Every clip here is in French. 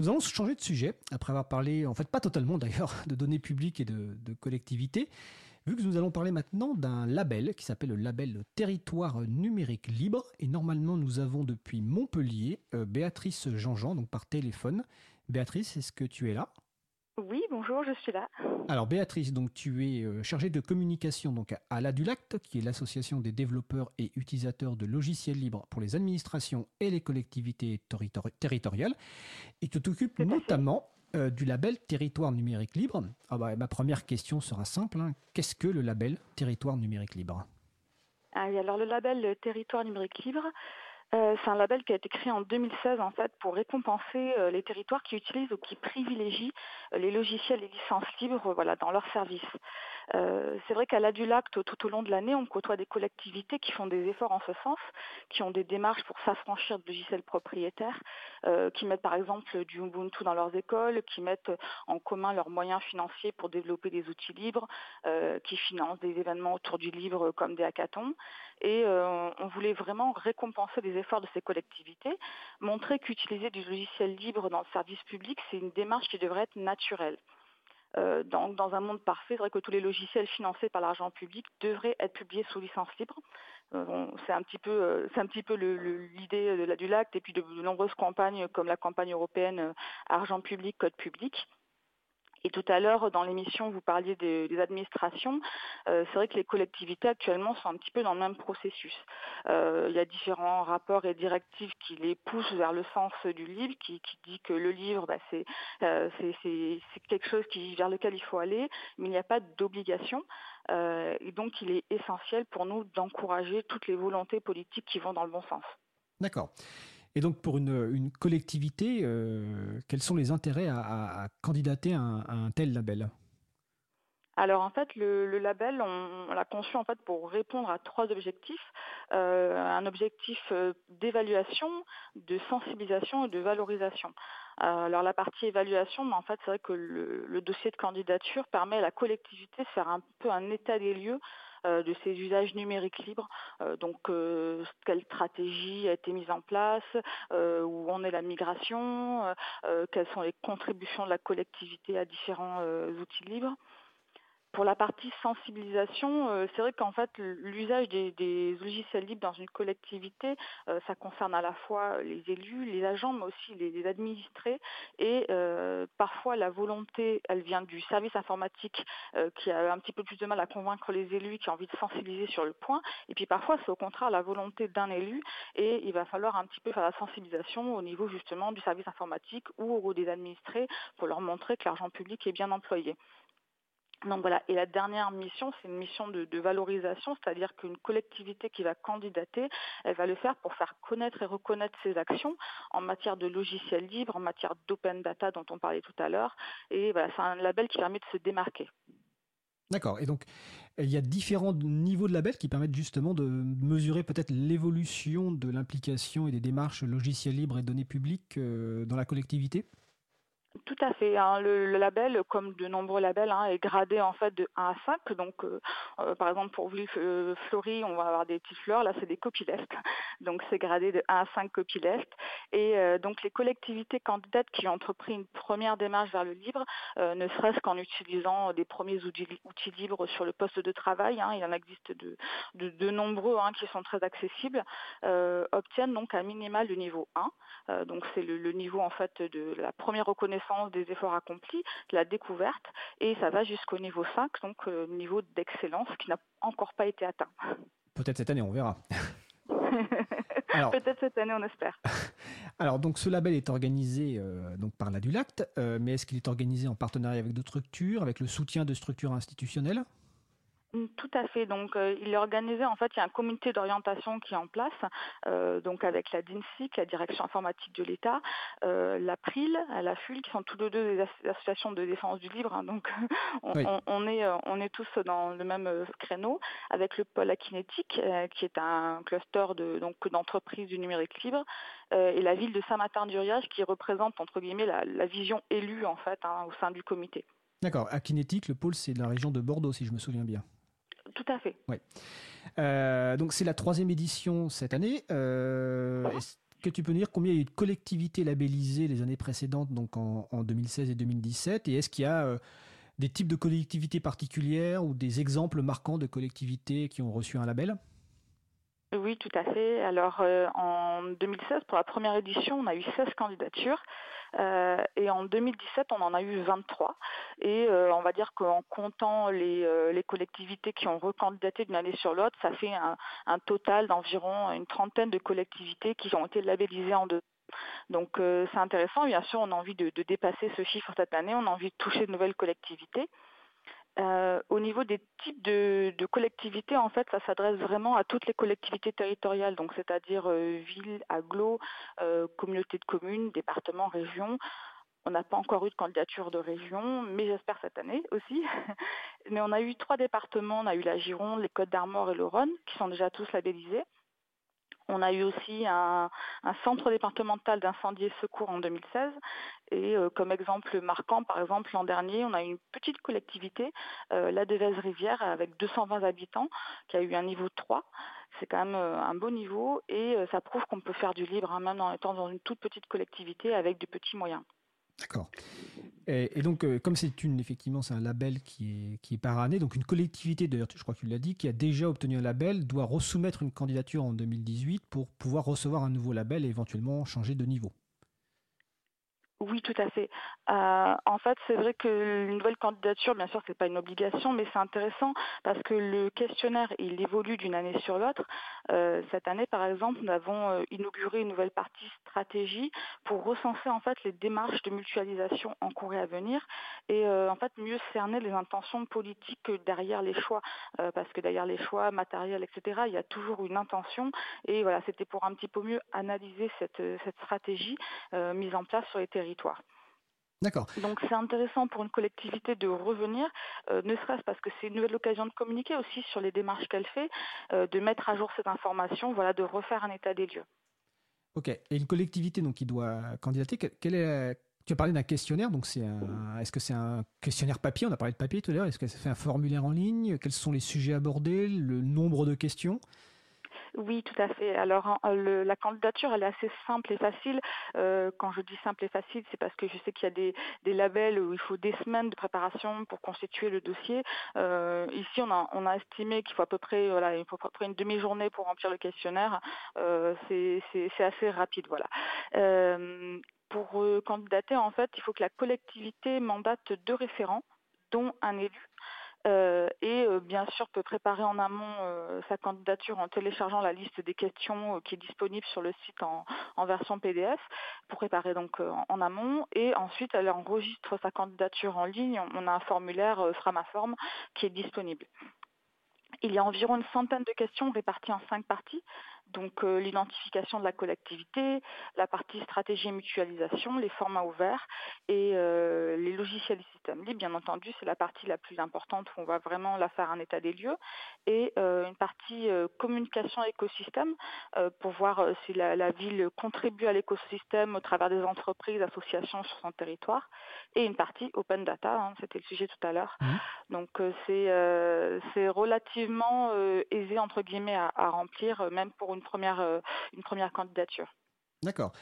Nous allons changer de sujet, après avoir parlé, en fait pas totalement d'ailleurs, de données publiques et de, collectivités, vu que nous allons parler maintenant d'un label qui s'appelle le label Territoire numérique libre. Et normalement, nous avons depuis Montpellier euh, Béatrice Jean-Jean, donc par téléphone. Béatrice, est-ce que tu es là? Oui, bonjour, je suis là. Alors Béatrice, donc tu es euh, chargée de communication donc à l'ADULACT, qui est l'association des développeurs et utilisateurs de logiciels libres pour les administrations et les collectivités territoriales, et tu t'occupes notamment euh, du label Territoire numérique libre. Ah bah, ma première question sera simple, hein. qu'est-ce que le label Territoire numérique libre? Ah, Alors le label Territoire numérique libre, euh, c'est un label qui a été créé en 2016 en fait pour récompenser euh, les territoires qui utilisent ou qui privilégient euh, les logiciels et licences libres voilà dans leurs services. C'est vrai qu'à l'Adulacte, tout au long de l'année, on côtoie des collectivités qui font des efforts en ce sens, qui ont des démarches pour s'affranchir de logiciels propriétaires, qui mettent par exemple du Ubuntu dans leurs écoles, qui mettent en commun leurs moyens financiers pour développer des outils libres, qui financent des événements autour du libre comme des hackathons. Et on voulait vraiment récompenser des efforts de ces collectivités, montrer qu'utiliser du logiciel libre dans le service public, c'est une démarche qui devrait être naturelle. Euh, dans, un monde parfait, c'est vrai que tous les logiciels financés par l'argent public devraient être publiés sous licence libre. Euh, c'est un petit peu, euh, c'est un petit peu l'idée du lac et puis de, de, nombreuses campagnes comme la campagne européenne Argent public, code public. Et tout à l'heure, dans l'émission, vous parliez des, administrations. Euh, c'est vrai que les collectivités actuellement sont un petit peu dans le même processus. Euh, il y a différents rapports et directives qui les poussent vers le sens du livre, qui, dit que le livre, bah, euh, c'est quelque chose qui, vers lequel il faut aller, mais il n'y a pas d'obligation. et donc, il est essentiel pour nous d'encourager toutes les volontés politiques qui vont dans le bon sens. D'accord. Et donc, pour une, collectivité, euh, quels sont les intérêts à, candidater à un, tel label? Alors en fait, le, label, on, l'a conçu en fait pour répondre à trois objectifs. Euh, un objectif euh, d'évaluation, de sensibilisation et de valorisation. alors la partie évaluation, en fait c'est vrai que le, dossier de candidature permet à la collectivité de faire un peu un état des lieux de ces usages numériques libres. Euh, donc, euh, quelle stratégie a été mise en place, où en est la migration, quelles sont les contributions de la collectivité à différents outils libres. Pour la partie sensibilisation, euh, c'est vrai qu'en fait l'usage des, logiciels libres dans une collectivité, euh, ça concerne à la fois les élus, les agents, mais aussi les, administrés. Et euh, parfois la volonté, elle vient du service informatique qui a un petit peu plus de mal à convaincre les élus, qui a envie de sensibiliser sur le point. Et puis parfois c'est au contraire la volonté d'un élu et il va falloir un petit peu faire la sensibilisation au niveau justement du service informatique ou des administrés pour leur montrer que l'argent public est bien employé. Donc voilà, et la dernière mission, c'est une mission de, valorisation, c'est-à-dire qu'une collectivité qui va candidater, elle va le faire pour faire connaître et reconnaître ses actions en matière de logiciels libres, en matière d'open data dont on parlait tout à l'heure. Et voilà, c'est un label qui permet de se démarquer. D'accord. Et donc, il y a différents niveaux de labels qui permettent justement de mesurer peut-être l'évolution de l'implication et des démarches logiciels libres et données publiques euh, dans la collectivité? Tout à fait. Hein. Le, label, comme de nombreux labels, hein, est gradé en fait de 1 à 5. Donc, euh, euh, par exemple, pour Ville euh, on va avoir des petites fleurs. Là, c'est des copyleft. Donc, c'est gradé de 1 à 5 copyleft. Et donc, les collectivités candidates qui ont entrepris une première démarche vers le libre, ne serait-ce qu'en utilisant des premiers outils, libres sur le poste de travail, hein, il en existe de, nombreux qui sont très accessibles, obtiennent donc un minimal du niveau 1. donc, c'est le, le niveau en fait de la première reconnaissance des efforts accomplis, de la découverte, et ça va jusqu'au niveau 5, donc euh, niveau d'excellence qui n'a encore pas été atteint. Peut-être cette année, on verra. Peut-être cette année, on espère. Alors, donc, ce label est organisé euh, donc par la Dulacte, euh, mais est-ce qu'il est organisé en partenariat avec d'autres structures, avec le soutien de structures institutionnelles? Tout à fait. Donc, euh, il est organisé. En fait, il y a un comité d'orientation qui est en place, euh, donc avec la DINSIC, la Direction informatique de l'État, euh, la PRIL, la FUL, qui sont tous les deux des associations de défense du libre. Hein. donc, on, est on est tous dans le même créneau, avec le pôle Akinétique, qui est un cluster de donc d'entreprises du numérique libre, et la ville de Saint-Martin-d'Uriage, qui représente entre guillemets la, vision élue en fait hein, au sein du comité. D'accord. Akinétique, le pôle, c'est la région de Bordeaux, si je me souviens bien. Tout à fait. Oui. Euh, donc c'est la troisième édition cette année. Euh, que tu peux dire combien il y a eu de collectivités labellisées les années précédentes, donc en, 2016 et 2017 Et est-ce qu'il y a des types de collectivités particulières ou des exemples marquants de collectivités qui ont reçu un label? Oui, tout à fait. Alors, en 2016, pour la première édition, on a eu 16 candidatures. Euh, et en 2017, on en a eu 23. Et euh, on va dire qu'en comptant euh, les, collectivités qui ont recandidaté d'une année sur l'autre, ça fait un, total d'environ une trentaine de collectivités qui ont été labellisées en deux. Donc c'est intéressant, bien sûr, on a envie de, dépasser ce chiffre cette année, on a envie de toucher de nouvelles collectivités. Euh, au niveau des types de, collectivités, en fait, ça s'adresse vraiment à toutes les collectivités territoriales, donc c'est-à-dire euh, villes, agglos, euh, communautés de communes, départements, régions. On n'a pas encore eu de candidature de région, mais j'espère cette année aussi. mais on a eu trois départements, on a eu la Gironde, les Côtes d'Armor et le Rhône, qui sont déjà tous labellisés. On a eu aussi un, centre départemental d'incendie et secours en 2016. Et euh, comme exemple marquant, par exemple, l'an dernier, on a eu une petite collectivité, euh, la Devèze-Rivière, avec 220 habitants, qui a eu un niveau 3. C'est quand même euh, un beau niveau et ça prouve qu'on peut faire du libre, hein, même en étant dans une toute petite collectivité avec de petits moyens. D'accord. Et, donc, euh, comme c'est une, effectivement, un label qui est, qui est par année, donc une collectivité, d'ailleurs, je crois que tu l'as dit, qui a déjà obtenu un label, doit resoumettre une candidature en 2018 pour pouvoir recevoir un nouveau label et éventuellement changer de niveau. Oui, tout à fait. Euh, en fait, c'est vrai que une nouvelle candidature, bien sûr, c'est pas une obligation, mais c'est intéressant parce que le questionnaire, il évolue d'une année sur l'autre. Euh, cette année, par exemple, nous avons euh, inauguré une nouvelle partie stratégie pour recenser en fait les démarches de mutualisation en cours et à venir et en fait mieux cerner les intentions politiques derrière les choix, parce que derrière les choix matériels, etc., il y a toujours une intention. Et voilà, c'était pour un petit peu mieux analyser cette stratégie mise en place sur les territoires D'accord. Donc c'est intéressant pour une collectivité de revenir, euh, ne serait-ce parce que c'est une nouvelle occasion de communiquer aussi sur les démarches qu'elle fait, euh, de mettre à jour cette information, voilà, de refaire un état des lieux. Ok. Et une collectivité donc qui doit candidater, quel est tu as parlé d'un questionnaire, donc c'est est-ce que c'est un questionnaire papier? On a parlé de papier tout à l'heure. Est-ce que ça fait un formulaire en ligne? Quels sont les sujets abordés? Le nombre de questions? Oui, tout à fait. Alors, la candidature, elle est assez simple et facile. Euh, quand je dis simple et facile, c'est parce que je sais qu'il y a des, labels où il faut des semaines de préparation pour constituer le dossier. Euh, ici, on a, estimé qu'il faut à peu près, une demi-journée pour remplir le questionnaire. Euh, c'est assez rapide, voilà. pour candidater, en fait, il faut que la collectivité mandate deux référents, dont un élu. Euh, et euh, bien sûr peut préparer en amont euh, sa candidature en téléchargeant la liste des questions qui est disponible sur le site en, version PDF pour préparer donc en, amont et ensuite elle enregistre sa candidature en ligne. On a un formulaire Framaform qui est disponible. Il y a environ une centaine de questions réparties en cinq parties donc euh, l'identification de la collectivité, la partie stratégie et mutualisation, les formats ouverts et euh, les logiciels et systèmes libres. Bien entendu, c'est la partie la plus importante où on va vraiment la faire un état des lieux et euh, une partie communication écosystème pour voir si la, ville contribue à l'écosystème au travers des entreprises, associations sur son territoire et une partie open data. Hein, c'était le sujet tout à l'heure. Mmh. Donc c'est relativement aisé entre guillemets à remplir, même pour une une première, euh, une première candidature. D'accord.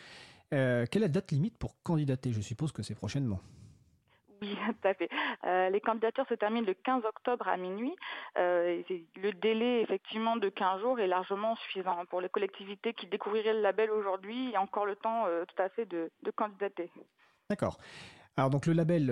Euh, quelle est la date limite pour candidater? Je suppose que c'est prochainement. Oui, tout à fait. Euh, les candidatures se terminent le 15 octobre à minuit. le délai, effectivement, de 15 jours est largement suffisant pour les collectivités qui découvriraient le label aujourd'hui. Il y a encore le temps tout à fait de, de candidater. D'accord. Alors donc le label,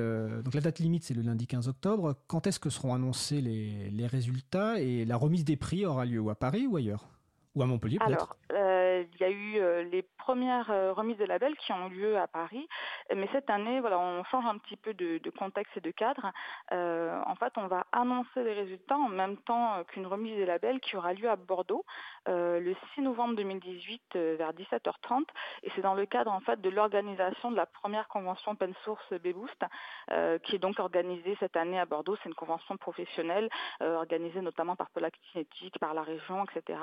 donc la date limite c'est le lundi 15 octobre. Quand est-ce que seront annoncés les, les résultats? Et la remise des prix aura lieu à Paris ou ailleurs? Ou à Montpellier peut-être euh, il y a eu euh, les premières euh, remises de labels qui ont eu lieu à Paris, mais cette année, voilà, on change un petit peu de, contexte et de cadre. en fait, on va annoncer les résultats en même temps qu'une remise des labels qui aura lieu à Bordeaux le 6 novembre 2018 vers 17h30, et c'est dans le cadre en fait de l'organisation de la première convention open source Beboost, qui est donc organisée cette année à Bordeaux. C'est une convention professionnelle organisée notamment par Kinetic, par la région, etc.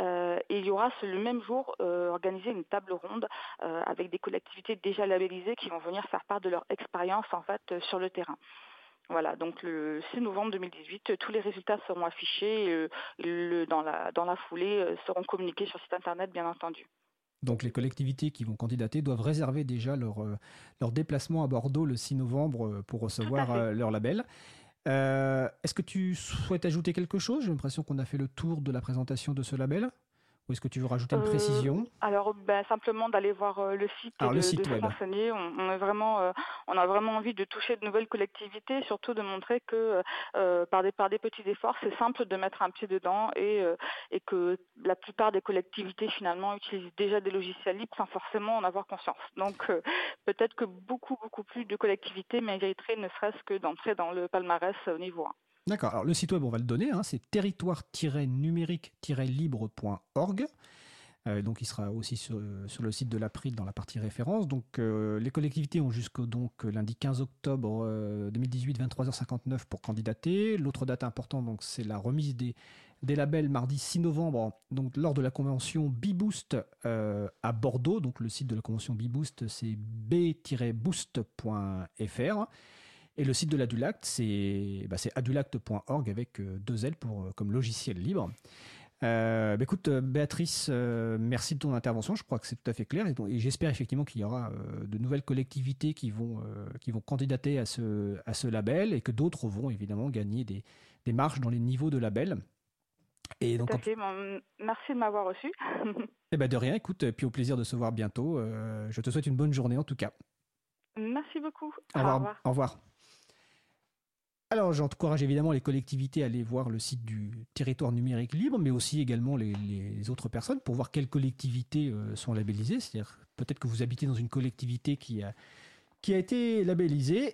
et il y aura le même jour euh, organiser une table ronde euh, avec des collectivités déjà labellisées qui vont venir faire part de leur expérience en fait euh, sur le terrain. Voilà, donc le 6 novembre 2018, tous les résultats seront affichés et dans, la, dans la foulée seront communiqués sur site internet bien entendu. Donc les collectivités qui vont candidater doivent réserver déjà leur, leur déplacement à Bordeaux le 6 novembre pour recevoir leur label. Est-ce que tu souhaites ajouter quelque chose? J'ai l'impression qu'on a fait le tour de la présentation de ce label. Ou est-ce que tu veux rajouter une euh, précision? Alors, ben, simplement d'aller voir euh, le site et de, le site de renseigner. On, est vraiment, euh, on a vraiment envie de toucher de nouvelles collectivités, surtout de montrer que par, des, par des petits efforts, c'est simple de mettre un pied dedans et, et que la plupart des collectivités finalement utilisent déjà des logiciels libres sans forcément en avoir conscience. Donc, peut-être que beaucoup, beaucoup plus de collectivités mériteraient ne serait-ce que d'entrer dans le palmarès au niveau 1. D'accord. Alors le site web, on va le donner, hein, c'est territoire-numérique-libre.org. Euh, donc il sera aussi sur, le site de l'April dans la partie référence. Donc euh, les collectivités ont jusqu'au donc lundi 15 octobre 2018 23h59 pour candidater. L'autre date importante donc c'est la remise des, des labels mardi 6 novembre donc lors de la convention Biboost euh, à Bordeaux. Donc le site de la convention Biboost c'est b-boost.fr. Et le site de l'Adulact, c'est bah, adulact.org avec euh, deux L pour, euh, comme logiciel libre. Euh, bah, écoute, Béatrice, merci de ton intervention. Je crois que c'est tout à fait clair. Et, j'espère effectivement qu'il y aura de nouvelles collectivités qui vont, qui vont candidater à ce, à ce label et que d'autres vont évidemment gagner des, des marches dans les niveaux de label. Et donc, merci de m'avoir reçu. eh ben de rien, écoute, puis au plaisir de se voir bientôt. je te souhaite une bonne journée en tout cas. Merci beaucoup. Au revoir. Au revoir. Alors j'encourage évidemment les collectivités à aller voir le site du territoire numérique libre, mais aussi également les, autres personnes pour voir quelles collectivités euh, sont labellisées. C'est-à-dire peut-être que vous habitez dans une collectivité qui a, qui a été labellisée